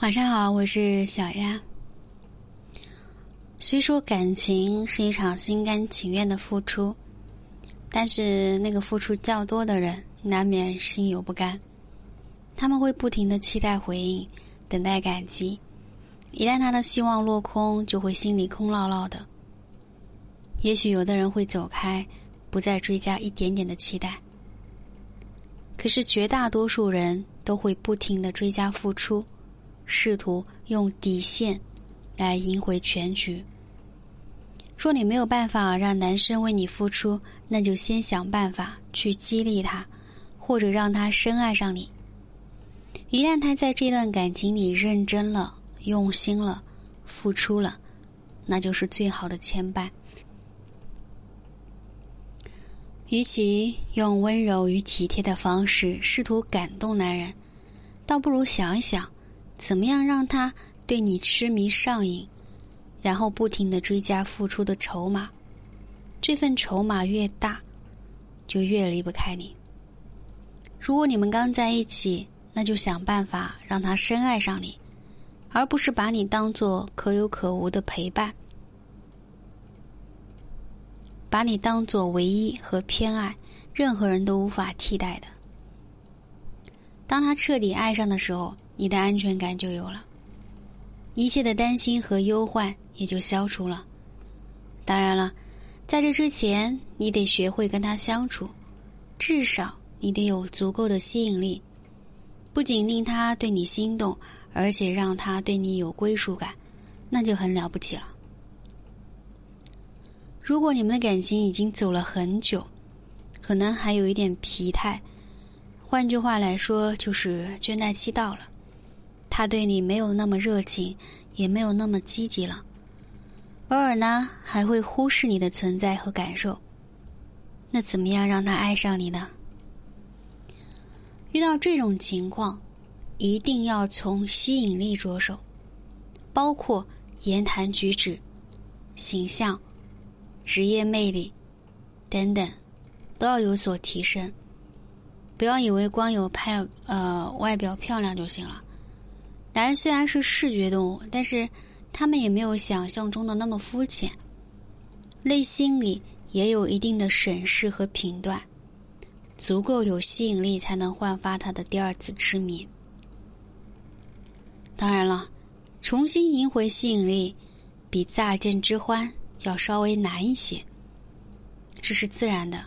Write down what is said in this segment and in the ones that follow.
晚上好，我是小丫。虽说感情是一场心甘情愿的付出，但是那个付出较多的人难免心有不甘。他们会不停的期待回应，等待感激。一旦他的希望落空，就会心里空落落的。也许有的人会走开，不再追加一点点的期待。可是绝大多数人都会不停的追加付出。试图用底线来赢回全局。若你没有办法让男生为你付出，那就先想办法去激励他，或者让他深爱上你。一旦他在这段感情里认真了、用心了、付出了，那就是最好的牵绊。与其用温柔与体贴的方式试图感动男人，倒不如想一想。怎么样让他对你痴迷上瘾，然后不停的追加付出的筹码？这份筹码越大，就越离不开你。如果你们刚在一起，那就想办法让他深爱上你，而不是把你当做可有可无的陪伴，把你当做唯一和偏爱，任何人都无法替代的。当他彻底爱上的时候。你的安全感就有了，一切的担心和忧患也就消除了。当然了，在这之前，你得学会跟他相处，至少你得有足够的吸引力，不仅令他对你心动，而且让他对你有归属感，那就很了不起了。如果你们的感情已经走了很久，可能还有一点疲态，换句话来说，就是倦怠期到了。他对你没有那么热情，也没有那么积极了，偶尔呢还会忽视你的存在和感受。那怎么样让他爱上你呢？遇到这种情况，一定要从吸引力着手，包括言谈举止、形象、职业魅力等等，都要有所提升。不要以为光有拍呃外表漂亮就行了。男人虽然是视觉动物，但是他们也没有想象中的那么肤浅，内心里也有一定的审视和评断，足够有吸引力才能焕发他的第二次痴迷。当然了，重新赢回吸引力，比乍见之欢要稍微难一些，这是自然的，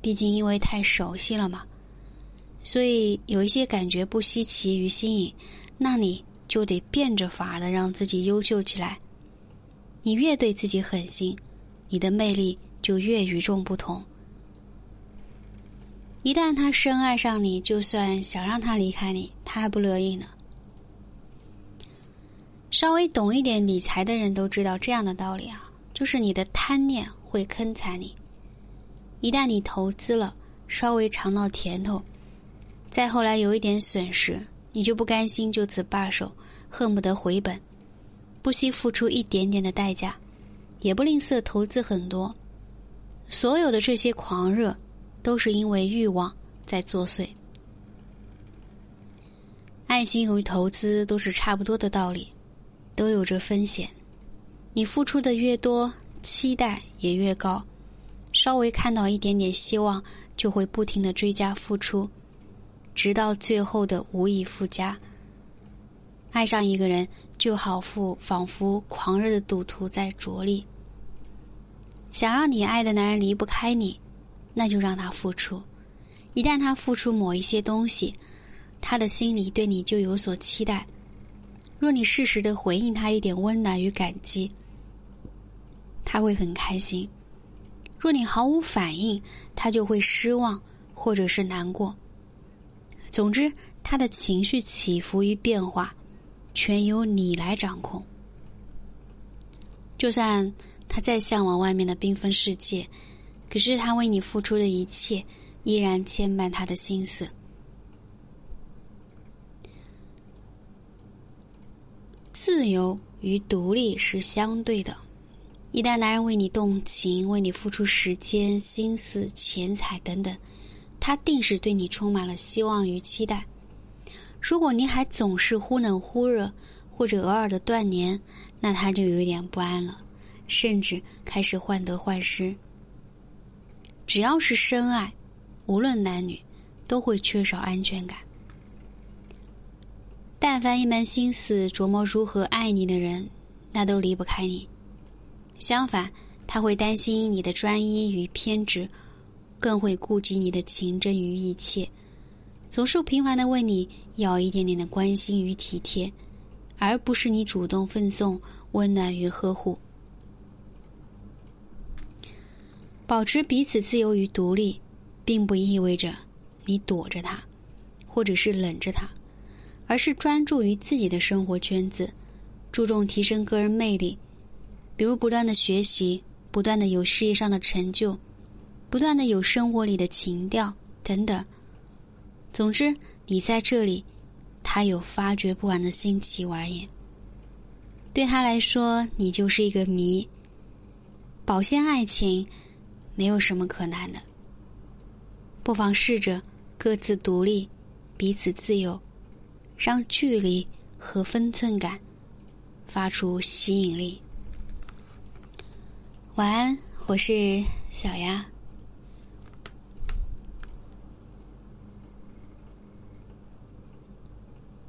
毕竟因为太熟悉了嘛，所以有一些感觉不稀奇与新颖，那你。就得变着法的让自己优秀起来。你越对自己狠心，你的魅力就越与众不同。一旦他深爱上你，就算想让他离开你，他还不乐意呢。稍微懂一点理财的人都知道这样的道理啊，就是你的贪念会坑财你。一旦你投资了，稍微尝到甜头，再后来有一点损失。你就不甘心就此罢手，恨不得回本，不惜付出一点点的代价，也不吝啬投资很多。所有的这些狂热，都是因为欲望在作祟。爱心和投资都是差不多的道理，都有着风险。你付出的越多，期待也越高，稍微看到一点点希望，就会不停的追加付出。直到最后的无以复加。爱上一个人，就好似仿佛狂热的赌徒在着力。想让你爱的男人离不开你，那就让他付出。一旦他付出某一些东西，他的心里对你就有所期待。若你适时的回应他一点温暖与感激，他会很开心；若你毫无反应，他就会失望或者是难过。总之，他的情绪起伏与变化，全由你来掌控。就算他再向往外面的缤纷世界，可是他为你付出的一切，依然牵绊他的心思。自由与独立是相对的，一旦男人为你动情，为你付出时间、心思、钱财等等。他定是对你充满了希望与期待。如果你还总是忽冷忽热，或者偶尔的断联，那他就有一点不安了，甚至开始患得患失。只要是深爱，无论男女，都会缺少安全感。但凡一门心思琢磨如何爱你的人，那都离不开你。相反，他会担心你的专一与偏执，更会顾及你的情真与意切，总是频繁的问你要一点点的关心与体贴，而不是你主动奉送温暖与呵护。保持彼此自由与独立，并不意味着你躲着他，或者是冷着他。而是专注于自己的生活圈子，注重提升个人魅力，比如不断的学习，不断的有事业上的成就，不断的有生活里的情调等等。总之，你在这里，他有发掘不完的新奇玩意。对他来说，你就是一个谜。保鲜爱情，没有什么可难的。不妨试着各自独立，彼此自由。让距离和分寸感发出吸引力。晚安，我是小丫。